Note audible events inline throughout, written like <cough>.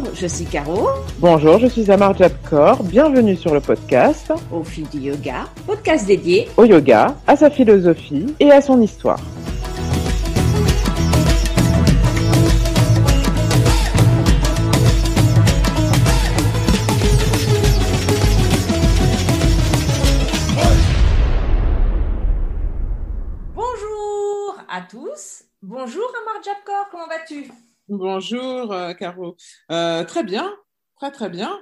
Bonjour, je suis Caro. Bonjour, je suis Amar Jabkor. Bienvenue sur le podcast Au fil du yoga, podcast dédié au yoga, à sa philosophie et à son histoire. Bonjour à tous. Bonjour Amar Jabkor, comment vas-tu? Bonjour euh, Caro. Euh, très bien, très très bien.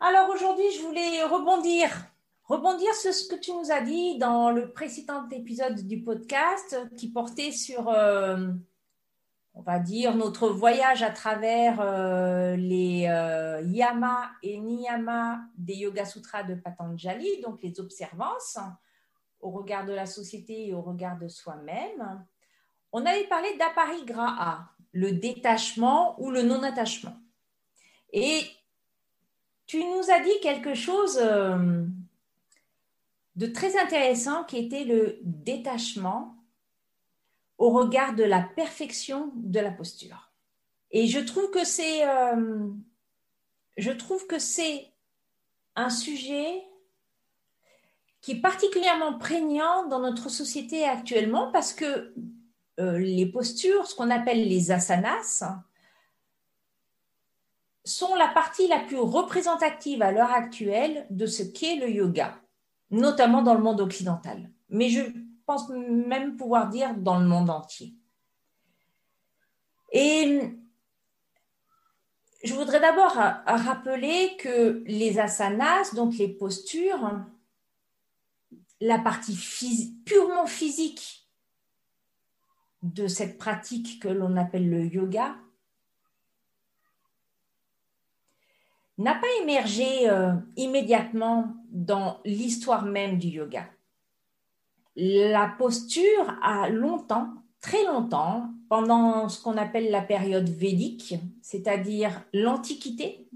Alors aujourd'hui, je voulais rebondir, rebondir sur ce que tu nous as dit dans le précédent épisode du podcast qui portait sur, euh, on va dire, notre voyage à travers les yama et niyama des Yoga Sutras de Patanjali, donc les observances au regard de la société et au regard de soi-même. On avait parlé d'aparigraha, le détachement ou le non-attachement. Et tu nous as dit quelque chose euh, de très intéressant qui était le détachement au regard de la perfection de la posture. Et je trouve que c'est, euh, je trouve que c'est un sujet qui est particulièrement prégnant dans notre société actuellement parce que les postures, ce qu'on appelle les asanas, sont la partie la plus représentative à l'heure actuelle de ce qu'est le yoga, notamment dans le monde occidental. Mais je pense même pouvoir dire dans le monde entier. Et je voudrais d'abord rappeler que les asanas, donc les postures, la partie purement physique de cette pratique que l'on appelle le yoga, n'a pas émergé euh, immédiatement dans l'histoire même du yoga. La posture a longtemps, très longtemps, pendant ce qu'on appelle la période védique, c'est-à-dire l'Antiquité,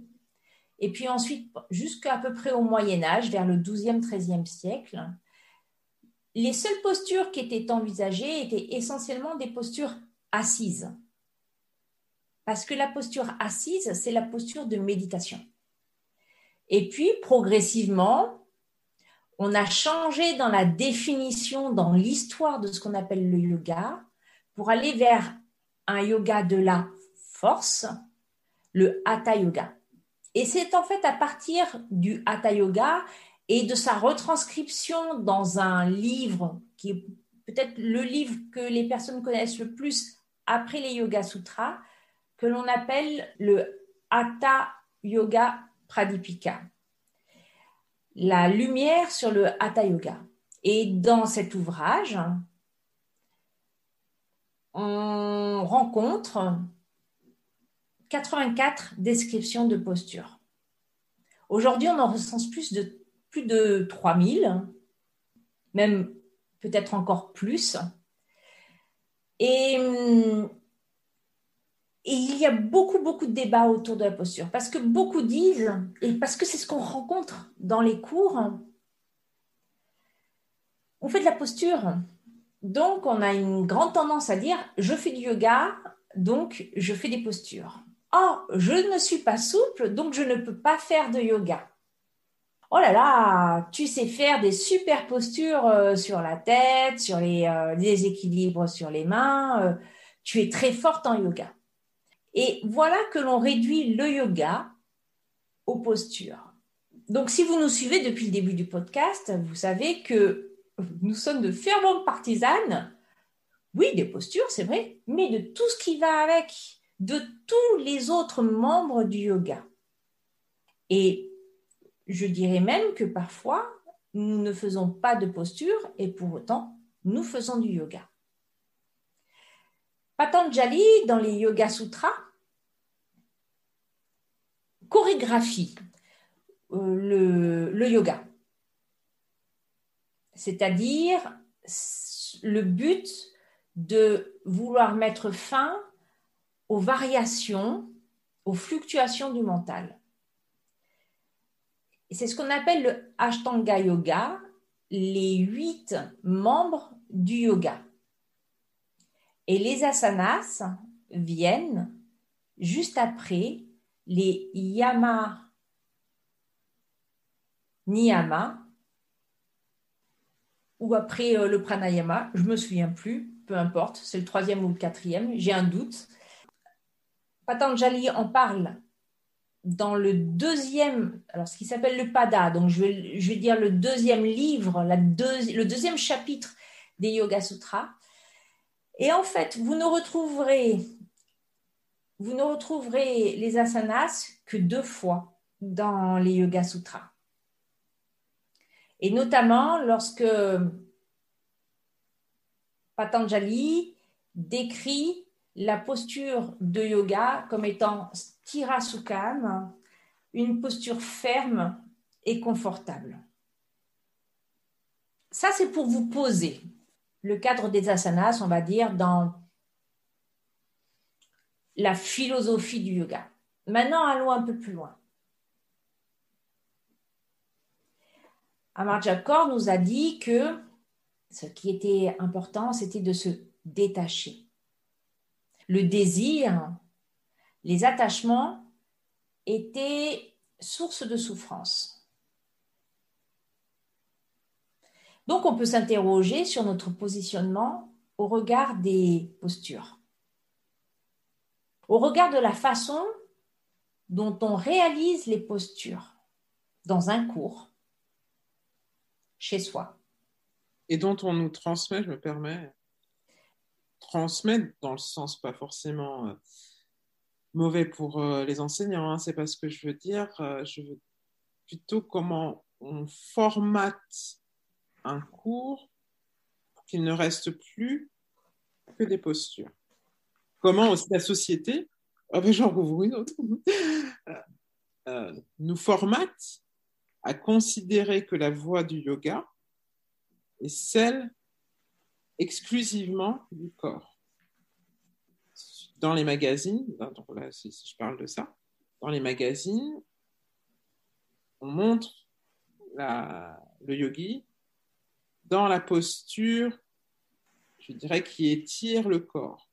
et puis ensuite jusqu'à peu près au Moyen Âge, vers le 12e, 13e siècle, les seules postures qui étaient envisagées étaient essentiellement des postures assises. Parce que la posture assise, c'est la posture de méditation. Et puis, progressivement, on a changé dans la définition, dans l'histoire de ce qu'on appelle le yoga, pour aller vers un yoga de la force, le hatha yoga. Et c'est en fait à partir du hatha yoga et de sa retranscription dans un livre qui est peut-être le livre que les personnes connaissent le plus après les Yoga Sutras, que l'on appelle le Hatha Yoga Pradipika. La lumière sur le Hatha Yoga. Et dans cet ouvrage, on rencontre 84 descriptions de postures. Aujourd'hui, on en recense plus de, plus de 3000, même peut-être encore plus. Et, il y a beaucoup, beaucoup de débats autour de la posture. Parce que beaucoup disent, et parce que c'est ce qu'on rencontre dans les cours, on fait de la posture. Donc, on a une grande tendance à dire, je fais du yoga, donc je fais des postures. Oh, je ne suis pas souple, donc je ne peux pas faire de yoga. Oh là là, tu sais faire des super postures euh, sur la tête, sur les, euh, les équilibres sur les mains. Euh, tu es très forte en yoga. Et voilà que l'on réduit le yoga aux postures. Donc, si vous nous suivez depuis le début du podcast, vous savez que nous sommes de ferventes partisanes, oui, des postures, c'est vrai, mais de tout ce qui va avec, de tous les autres membres du yoga. Et je dirais même que parfois, nous ne faisons pas de posture et pour autant, nous faisons du yoga. Patanjali, dans les Yoga Sutras, chorégraphie euh, le, le yoga. C'est-à-dire le but de vouloir mettre fin aux variations, aux fluctuations du mental. C'est ce qu'on appelle le Ashtanga Yoga, les huit membres du yoga. Et les asanas viennent juste après les yama niyama ou après euh, le pranayama, je me souviens plus, peu importe, c'est le troisième ou le quatrième, j'ai un doute. Patanjali en parle dans le deuxième, alors ce qui s'appelle le Pada, donc je vais, je vais dire le deuxième livre, la le deuxième chapitre des Yoga Sutras. Et en fait, vous ne retrouverez, vous ne retrouverez les asanas que deux fois dans les Yoga Sutras. Et notamment lorsque Patanjali décrit la posture de yoga comme étant sthirasukam, une posture ferme et confortable. Ça, c'est pour vous poser le cadre des asanas, on va dire, dans la philosophie du yoga. Maintenant, allons un peu plus loin. Amartya nous a dit que ce qui était important, c'était de se détacher. Le désir, les attachements étaient source de souffrance. Donc on peut s'interroger sur notre positionnement au regard des postures, au regard de la façon dont on réalise les postures dans un cours, chez soi. Et dont on nous transmet, je me permets, transmettre dans le sens pas forcément euh, mauvais pour euh, les enseignants, hein, c'est pas ce que je veux dire, euh, je veux plutôt comment on formate un cours pour qu'il ne reste plus que des postures. Comment aussi la société, ah ben j'en rouvre une autre, <laughs> nous formate à considérer que la voie du yoga est celle exclusivement du corps. Dans les magazines, si, je parle de ça, dans les magazines, on montre le yogi dans la posture, je dirais, qui étire le corps.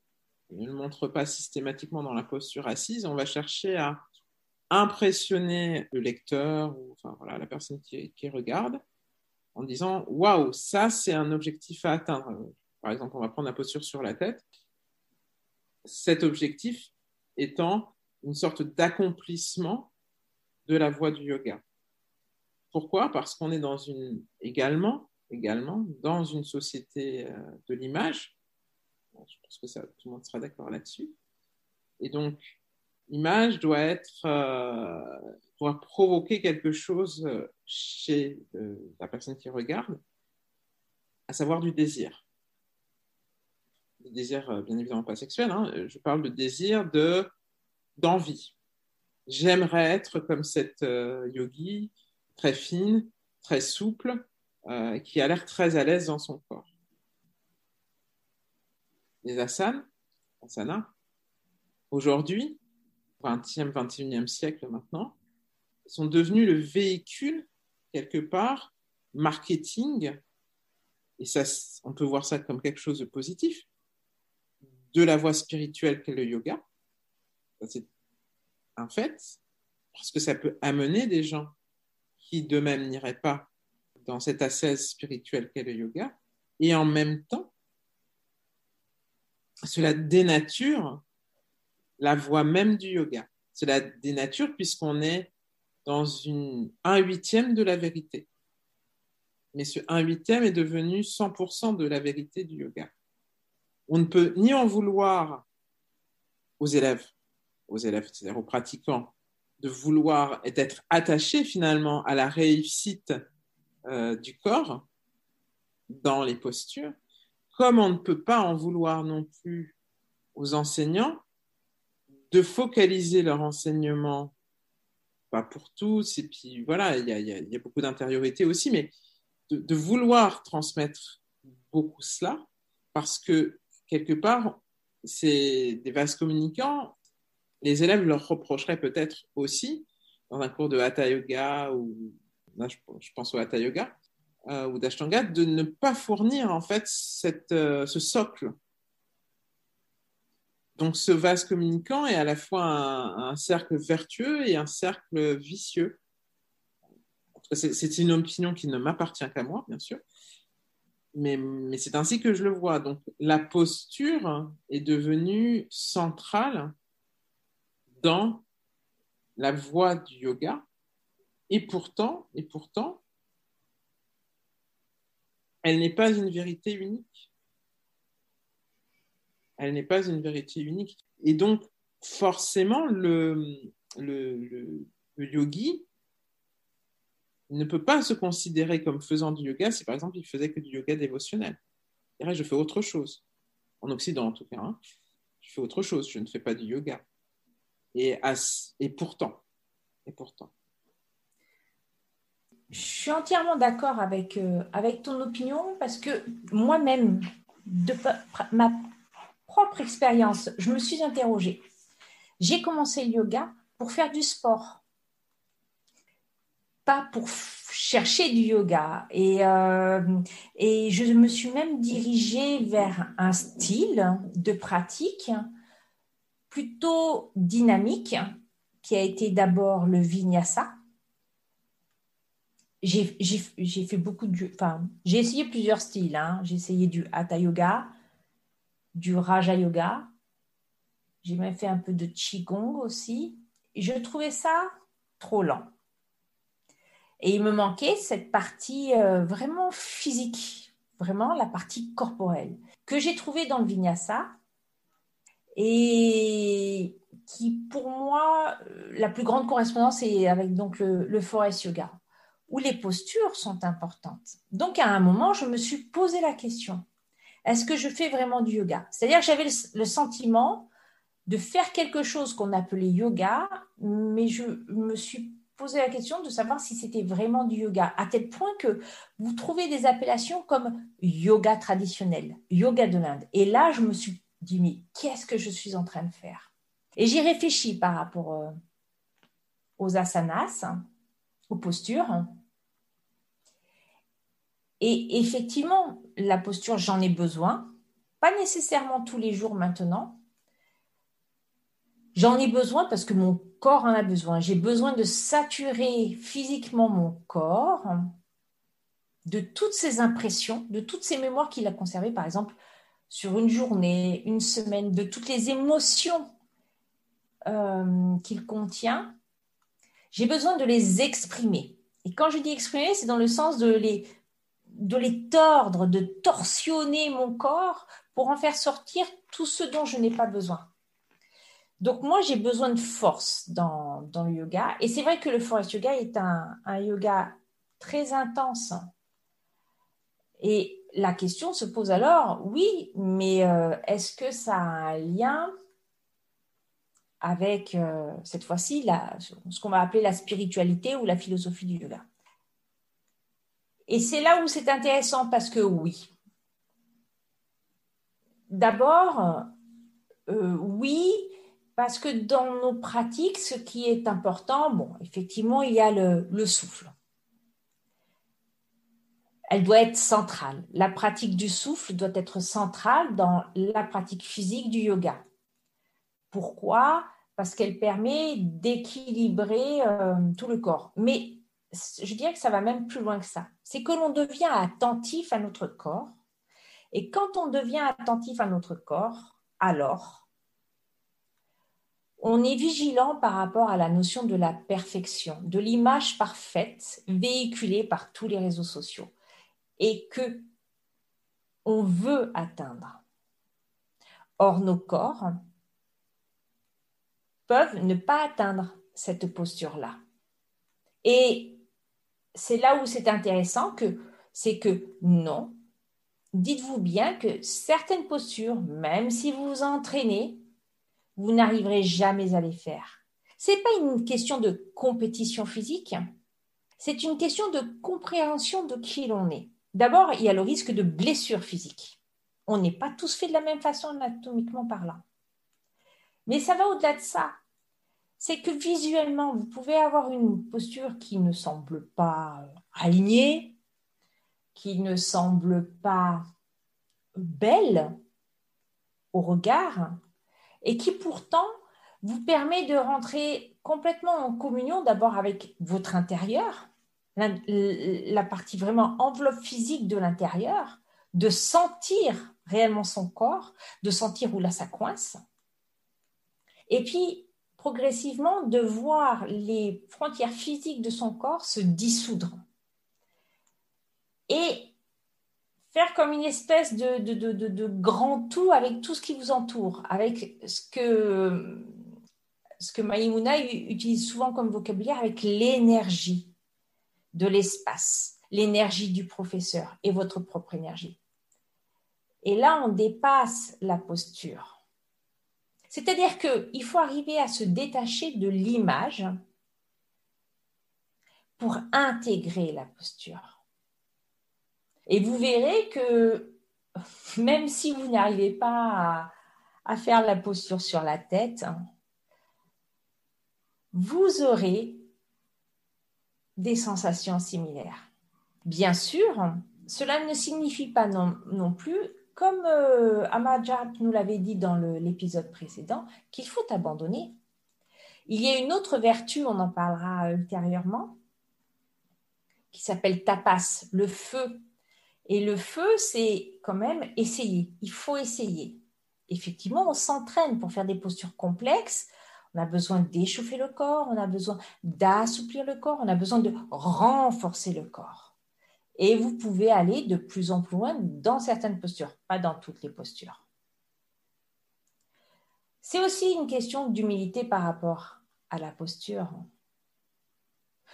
On ne le montre pas systématiquement dans la posture assise, on va chercher à impressionner le lecteur ou enfin, voilà, la personne qui regarde en disant waouh, ça c'est un objectif à atteindre. Par exemple, on va prendre la posture sur la tête. Cet objectif étant une sorte d'accomplissement de la voie du yoga. Pourquoi? Parce qu'on est dans une également également dans une société euh, de l'image. Je pense que tout le monde sera d'accord là-dessus. Et donc, l'image doit être, euh, doit provoquer quelque chose euh, chez euh, la personne qui regarde, à savoir du désir. Le désir, bien évidemment pas sexuel, hein, je parle de désir de d'envie. J'aimerais être comme cette yogi, très fine, très souple, qui a l'air très à l'aise dans son corps. Les asanas, asanas aujourd'hui, 20e, 21e siècle maintenant, sont devenus le véhicule, quelque part, marketing, et ça, on peut voir ça comme quelque chose de positif, de la voie spirituelle qu'est le yoga. C'est un fait, parce que ça peut amener des gens qui d'eux-mêmes n'iraient pas dans cette ascèse spirituelle qu'est le yoga, et en même temps, cela dénature la voie même du yoga. C'est la dénature puisqu'on est dans un huitième de la vérité. Mais ce un huitième est devenu 100% de la vérité du yoga. On ne peut ni en vouloir aux élèves, aux élèves, c'est-à-dire aux pratiquants, de vouloir et d'être attachés finalement à la réussite euh, du corps dans les postures, comme on ne peut pas en vouloir non plus aux enseignants de focaliser leur enseignement, pour tous, et puis voilà, il y a, beaucoup d'intériorité aussi, mais de, vouloir transmettre beaucoup cela, parce que quelque part, c'est des vases communicants, les élèves leur reprocheraient peut-être aussi, dans un cours de Hatha Yoga, ou là, je, pense au Hatha Yoga, euh, ou d'Ashtanga, de ne pas fournir en fait cette, euh, ce socle donc ce vase communicant est à la fois un, cercle vertueux et un cercle vicieux. C'est une opinion qui ne m'appartient qu'à moi, bien sûr, mais, c'est ainsi que je le vois. Donc la posture est devenue centrale dans la voie du yoga, et pourtant, elle n'est pas une vérité unique. Elle n'est pas une vérité unique. Et donc, forcément, le, yogi ne peut pas se considérer comme faisant du yoga si, par exemple, il faisait que du yoga dévotionnel. Il dirait, je fais autre chose. En Occident, en tout cas. Hein. Je fais autre chose, je ne fais pas du yoga. Et, et pourtant, et pourtant, je suis entièrement d'accord avec, euh, avec ton opinion parce que moi-même, ma propre expérience, je me suis interrogée. J'ai commencé le yoga pour faire du sport, pas pour chercher du yoga. Et, euh, et je me suis même dirigée vers un style de pratique plutôt dynamique qui a été d'abord le vinyasa j'ai fait beaucoup de. Enfin, j'ai essayé plusieurs styles. Hein. J'ai essayé du Hatha Yoga, du Raja Yoga. J'ai même fait un peu de Qigong aussi. je trouvais ça trop lent. Et il me manquait cette partie euh, vraiment physique, vraiment la partie corporelle, que j'ai trouvée dans le Vinyasa et qui, pour moi, euh, la plus grande correspondance est avec donc le, le Forest Yoga où les postures sont importantes. Donc à un moment, je me suis posé la question, est-ce que je fais vraiment du yoga? C'est-à-dire que j'avais le sentiment de faire quelque chose qu'on appelait yoga, mais je me suis posé la question de savoir si c'était vraiment du yoga, à tel point que vous trouvez des appellations comme yoga traditionnel, yoga de l'Inde. Et là, je me suis dit, mais qu'est-ce que je suis en train de faire? Et j'y réfléchis par rapport euh, aux asanas, aux postures. Et effectivement, la posture, j'en ai besoin, pas nécessairement tous les jours maintenant. J'en ai besoin parce que mon corps en a besoin. J'ai besoin de saturer physiquement mon corps de toutes ces impressions, de toutes ces mémoires qu'il a conservées, par exemple, sur une journée, une semaine, de toutes les émotions euh, qu'il contient j'ai besoin de les exprimer. Et quand je dis exprimer, c'est dans le sens de les, de les tordre, de torsionner mon corps pour en faire sortir tout ce dont je n'ai pas besoin. Donc moi, j'ai besoin de force dans, le yoga. Et c'est vrai que le forest yoga est un, un yoga très intense. Et la question se pose alors, oui, mais euh, est-ce que ça a un lien avec euh, cette fois-ci ce qu'on va appeler la spiritualité ou la philosophie du yoga? Et c'est là où c'est intéressant parce que oui. D'abord, euh, oui, parce que dans nos pratiques, ce qui est important, bon, effectivement, il y a le, le souffle. Elle doit être centrale. La pratique du souffle doit être centrale dans la pratique physique du yoga. Pourquoi? Parce qu'elle permet d'équilibrer euh, tout le corps. Mais je dirais que ça va même plus loin que ça. C'est que l'on devient attentif à notre corps. Et quand on devient attentif à notre corps, alors, on est vigilant par rapport à la notion de la perfection, de l'image parfaite véhiculée par tous les réseaux sociaux et que on veut atteindre. Or, nos corps peuvent ne pas atteindre cette posture-là. Et c'est là où c'est intéressant que c'est que non, dites-vous bien que certaines postures, même si vous vous entraînez, vous n'arriverez jamais à les faire. C'est pas une question de compétition physique, c'est une question de compréhension de qui l'on est. D'abord, il y a le risque de blessure physique. On n'est pas tous faits de la même façon anatomiquement parlant. Mais ça va au-delà de ça. C'est que visuellement, vous pouvez avoir une posture qui ne semble pas alignée, qui ne semble pas belle au regard. et qui pourtant vous permet de rentrer complètement en communion d'abord avec votre intérieur, la, la, partie vraiment enveloppe physique de l'intérieur, de sentir réellement son corps, de sentir où là ça coince. Et puis, progressivement, de voir les frontières physiques de son corps se dissoudre. Et faire comme une espèce de, grand tout avec tout ce qui vous entoure, avec ce que, ce Maïmouna utilise souvent comme vocabulaire, avec l'énergie de l'espace, l'énergie du professeur et votre propre énergie. Et là, on dépasse la posture. C'est-à-dire qu'il faut arriver à se détacher de l'image pour intégrer la posture. Et vous verrez que même si vous n'arrivez pas à, faire la posture sur la tête, vous aurez des sensations similaires. Bien sûr, cela ne signifie pas non, plus comme euh, nous l'avait dit dans l'épisode précédent, qu'il faut abandonner. Il y a une autre vertu, on en parlera ultérieurement, qui s'appelle tapas, le feu. Et le feu, c'est quand même essayer. Il faut essayer. Effectivement, on s'entraîne pour faire des postures complexes. On a besoin d'échauffer le corps, on a besoin d'assouplir le corps, on a besoin de renforcer le corps. Et vous pouvez aller de plus en plus loin dans certaines postures, pas dans toutes les postures. C'est aussi une question d'humilité par rapport à la posture.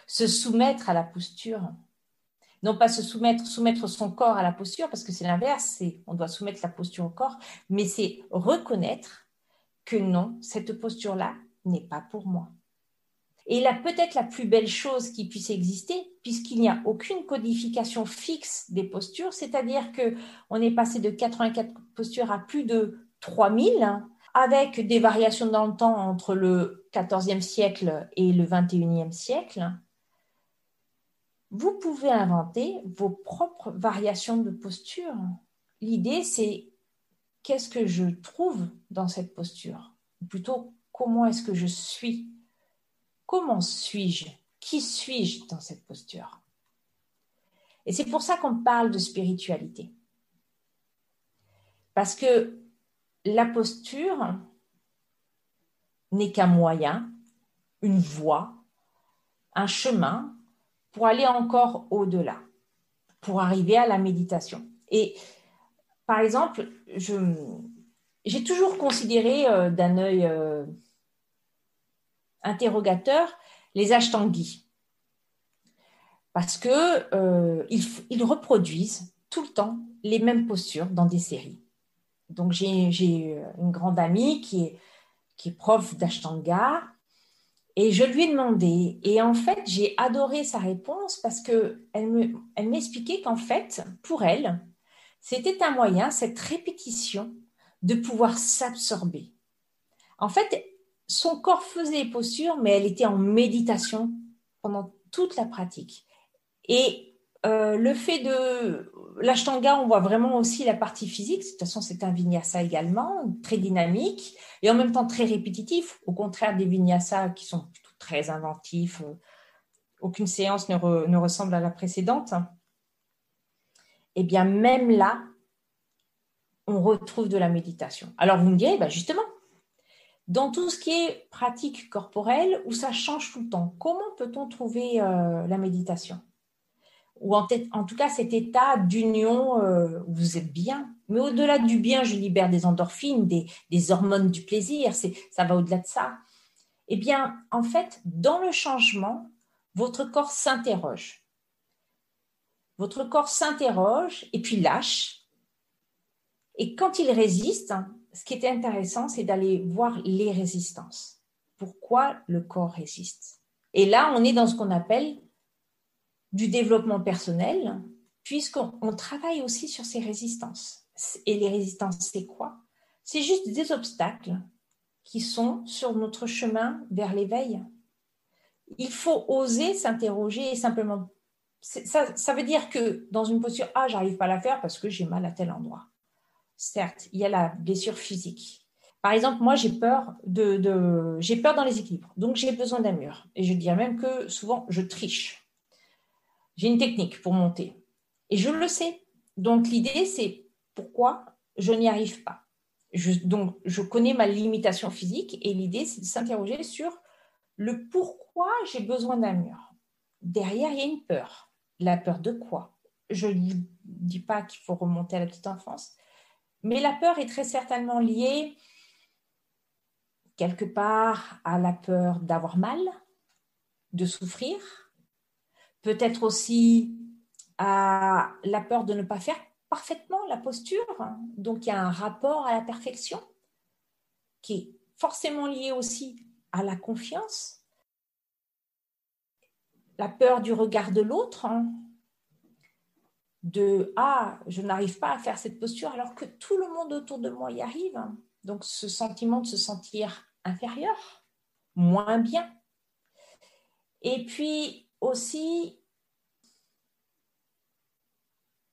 Se soumettre à la posture. Non pas se soumettre, soumettre son corps à la posture, parce que c'est l'inverse, on doit soumettre la posture au corps, mais c'est reconnaître que non, cette posture-là n'est pas pour moi. Et là, peut-être la plus belle chose qui puisse exister, puisqu'il n'y a aucune codification fixe des postures, c'est-à-dire que on est passé de 84 postures à plus de 3000, hein, avec des variations dans le temps entre le 14e siècle et le 21e siècle. Vous pouvez inventer vos propres variations de posture. L'idée, c'est qu'est-ce que je trouve dans cette posture, ou plutôt comment est-ce que je suis? Comment suis-je? Qui suis-je dans cette posture? Et c'est pour ça qu'on parle de spiritualité. Parce que la posture n'est qu'un moyen, une voie, un chemin pour aller encore au-delà, pour arriver à la méditation. Et par exemple, j'ai toujours considéré euh, d'un œil euh, interrogateur les ashtanguis. Parce que euh, ils, reproduisent tout le temps les mêmes postures dans des séries. Donc j'ai une grande amie qui est, prof d'ashtanga et je lui ai demandé. Et en fait, j'ai adoré sa réponse parce qu'elle elle m'expliquait qu'en fait, pour elle, c'était un moyen, cette répétition, de pouvoir s'absorber. En fait, son corps faisait les postures, mais elle était en méditation pendant toute la pratique. Et euh, le fait de l'ashtanga, on voit vraiment aussi la partie physique. De toute façon, c'est un vinyasa également, très dynamique et en même temps très répétitif. Au contraire des vinyasas qui sont très inventifs. Aucune séance ne, ressemble à la précédente. Eh bien, même là, on retrouve de la méditation. Alors, vous me direz, bah, justement, dans tout ce qui est pratique corporelle, où ça change tout le temps, comment peut-on trouver euh, la méditation? Ou en, tout cas cet état d'union euh, où vous êtes bien. Mais au-delà du bien, je libère des endorphines, des, hormones du plaisir, ça va au-delà de ça. Eh bien, en fait, dans le changement, votre corps s'interroge. Votre corps s'interroge et puis lâche. Et quand il résiste, ce qui était intéressant, c'est d'aller voir les résistances. Pourquoi le corps résiste? Et là, on est dans ce qu'on appelle du développement personnel, puisqu'on travaille aussi sur ces résistances. Et les résistances, c'est quoi? C'est juste des obstacles qui sont sur notre chemin vers l'éveil. Il faut oser s'interroger et simplement. Ça, ça veut dire que dans une posture, ah, j'arrive pas à la faire parce que j'ai mal à tel endroit certes, il y a la blessure physique. Par exemple, moi, j'ai peur de, j'ai peur dans les équilibres, donc j'ai besoin d'un mur. Et je dirais même que souvent, je triche. J'ai une technique pour monter, et je le sais. Donc l'idée, c'est pourquoi je n'y arrive pas. donc, je connais ma limitation physique, et l'idée, c'est de s'interroger sur le pourquoi j'ai besoin d'un mur. Derrière, il y a une peur. La peur de quoi? Je ne dis pas qu'il faut remonter à la petite enfance, mais la peur est très certainement liée quelque part à la peur d'avoir mal, de souffrir, peut-être aussi à la peur de ne pas faire parfaitement la posture. Donc il y a un rapport à la perfection qui est forcément lié aussi à la confiance, la peur du regard de l'autre, hein. De ah, je n'arrive pas à faire cette posture alors que tout le monde autour de moi y arrive. Donc ce sentiment de se sentir inférieur, moins bien. Et puis aussi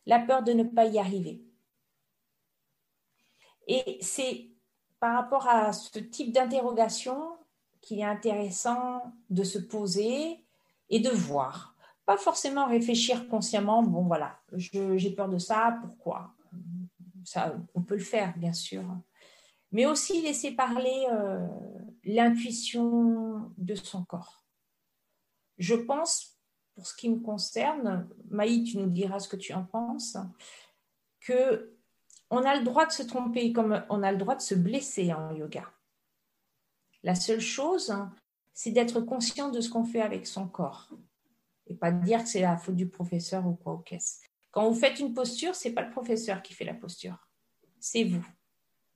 la peur de ne pas y arriver. Et c'est par rapport à ce type d'interrogation qu'il est intéressant de se poser et de voir. Pas forcément réfléchir consciemment, bon voilà, j'ai peur de ça, pourquoi? Ça, On peut le faire, bien sûr. Mais aussi laisser parler euh, l'intuition de son corps. Je pense, pour ce qui me concerne, Maï, tu nous diras ce que tu en penses, que on a le droit de se tromper comme on a le droit de se blesser en yoga. La seule chose, c'est d'être conscient de ce qu'on fait avec son corps et pas dire que c'est la faute du professeur ou quoi au caisse. Quand vous faites une posture, c'est pas le professeur qui fait la posture, c'est vous,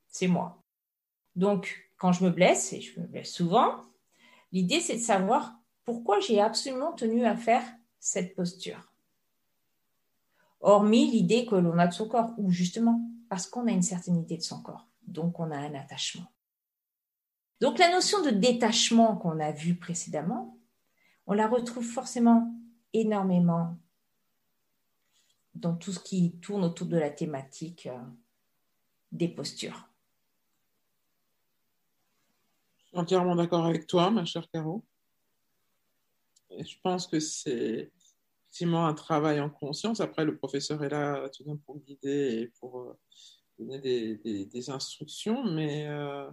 c'est moi. Donc, quand je me blesse, et je me blesse souvent, l'idée c'est de savoir pourquoi j'ai absolument tenu à faire cette posture. Hormis l'idée que l'on a de son corps, ou justement parce qu'on a une certaine idée de son corps, donc on a un attachement. Donc la notion de détachement qu'on a vue précédemment, on la retrouve forcément énormément dans tout ce qui tourne autour de la thématique euh, des postures. Je suis entièrement d'accord avec toi, ma chère Caro. je pense que c'est effectivement un travail en conscience. Après, le professeur est là tout d'un pour guider et pour euh, donner des, instructions, mais euh,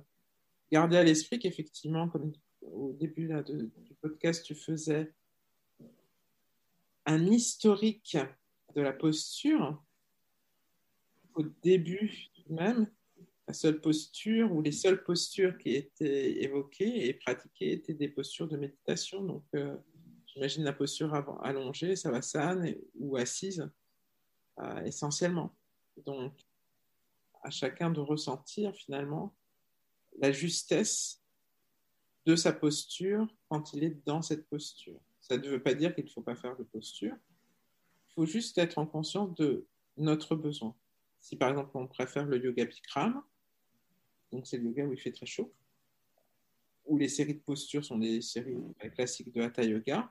garder à l'esprit qu'effectivement, comme au début du podcast, tu faisais un historique de la posture. Au début même, la seule posture ou les seules postures qui étaient évoquées et pratiquées étaient des postures de méditation. Donc, euh, j'imagine la posture allongée, savasana ou assise, euh, essentiellement. Donc, à chacun de ressentir finalement la justesse de sa posture quand il est dans cette posture. Ça ne veut pas dire qu'il ne faut pas faire de posture. Il faut juste être en conscience de notre besoin. Si par exemple on préfère le yoga Bikram, donc c'est le yoga où il fait très chaud, où les séries de postures sont des séries classiques de Hatha Yoga,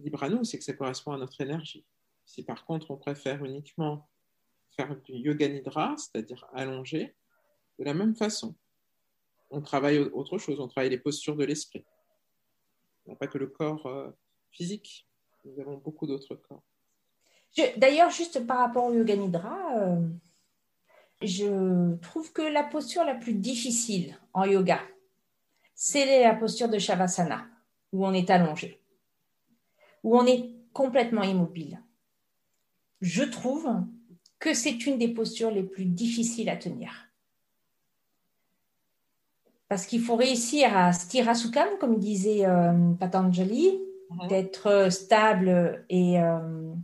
libre à nous, c'est que ça correspond à notre énergie. Si par contre on préfère uniquement faire du yoga nidra, c'est-à-dire allonger, de la même façon on travaille autre chose, on travaille les postures de l'esprit. Pas que le corps euh, physique, nous avons beaucoup d'autres corps. D'ailleurs, juste par rapport au yoga nidra, euh, je trouve que la posture la plus difficile en yoga, c'est la posture de Shavasana, où on est allongé, où on est complètement immobile. Je trouve que c'est une des postures les plus difficiles à tenir parce qu'il faut réussir à stirasukam, comme disait euh, Patanjali, mhm. d'être stable et, euh,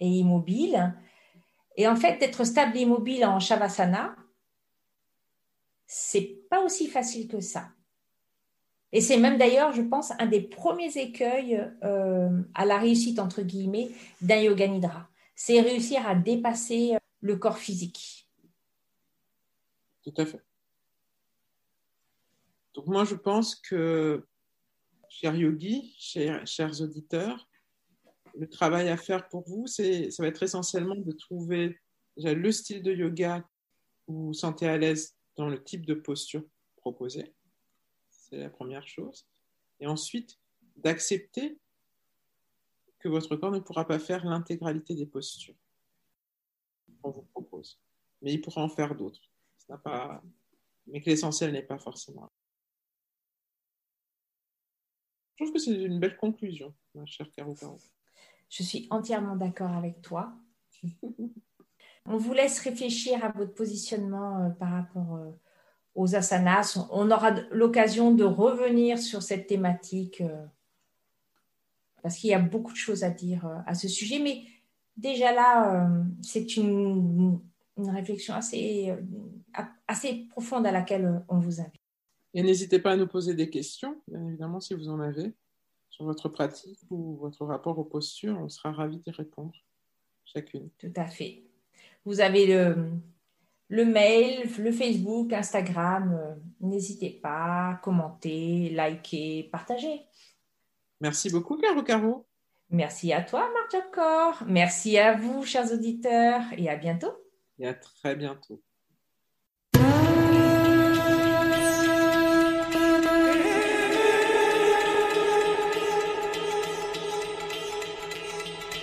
et, immobile. Et en fait, d'être stable et immobile en Shavasana, c'est pas aussi facile que ça. Et c'est même d'ailleurs, je pense, un des premiers écueils euh, à la réussite, entre guillemets, d'un yoga nidra. C'est réussir à dépasser le corps physique. Tout à fait. Donc moi, je pense que, chers yogis, chers, auditeurs, le travail à faire pour vous, ça va être essentiellement de trouver le style de yoga où vous vous sentez à l'aise dans le type de posture proposée. C'est la première chose. Et ensuite, d'accepter que votre corps ne pourra pas faire l'intégralité des postures qu'on vous propose. Mais il pourra en faire d'autres. Mais que l'essentiel n'est pas forcément. Je que c'est une belle conclusion, ma chère Caro. Je suis entièrement d'accord avec toi. <laughs> On vous laisse réfléchir à votre positionnement euh, par rapport euh, aux asanas. On aura l'occasion de revenir sur cette thématique euh, parce qu'il y a beaucoup de choses à dire à ce sujet. Mais déjà là, c'est une, réflexion assez profonde à laquelle on vous invite. Et n'hésitez pas à nous poser des questions, bien évidemment, si vous en avez, sur votre pratique ou votre rapport aux postures. On sera ravis d'y répondre, chacune. Tout à fait. Vous avez le, le mail, le Facebook, Instagram. Euh, n'hésitez pas, commenter, liker, partager. Merci beaucoup, Caro Caro. Merci à toi, Marc Jacor. Merci à vous, chers auditeurs, et à bientôt. Et à très bientôt.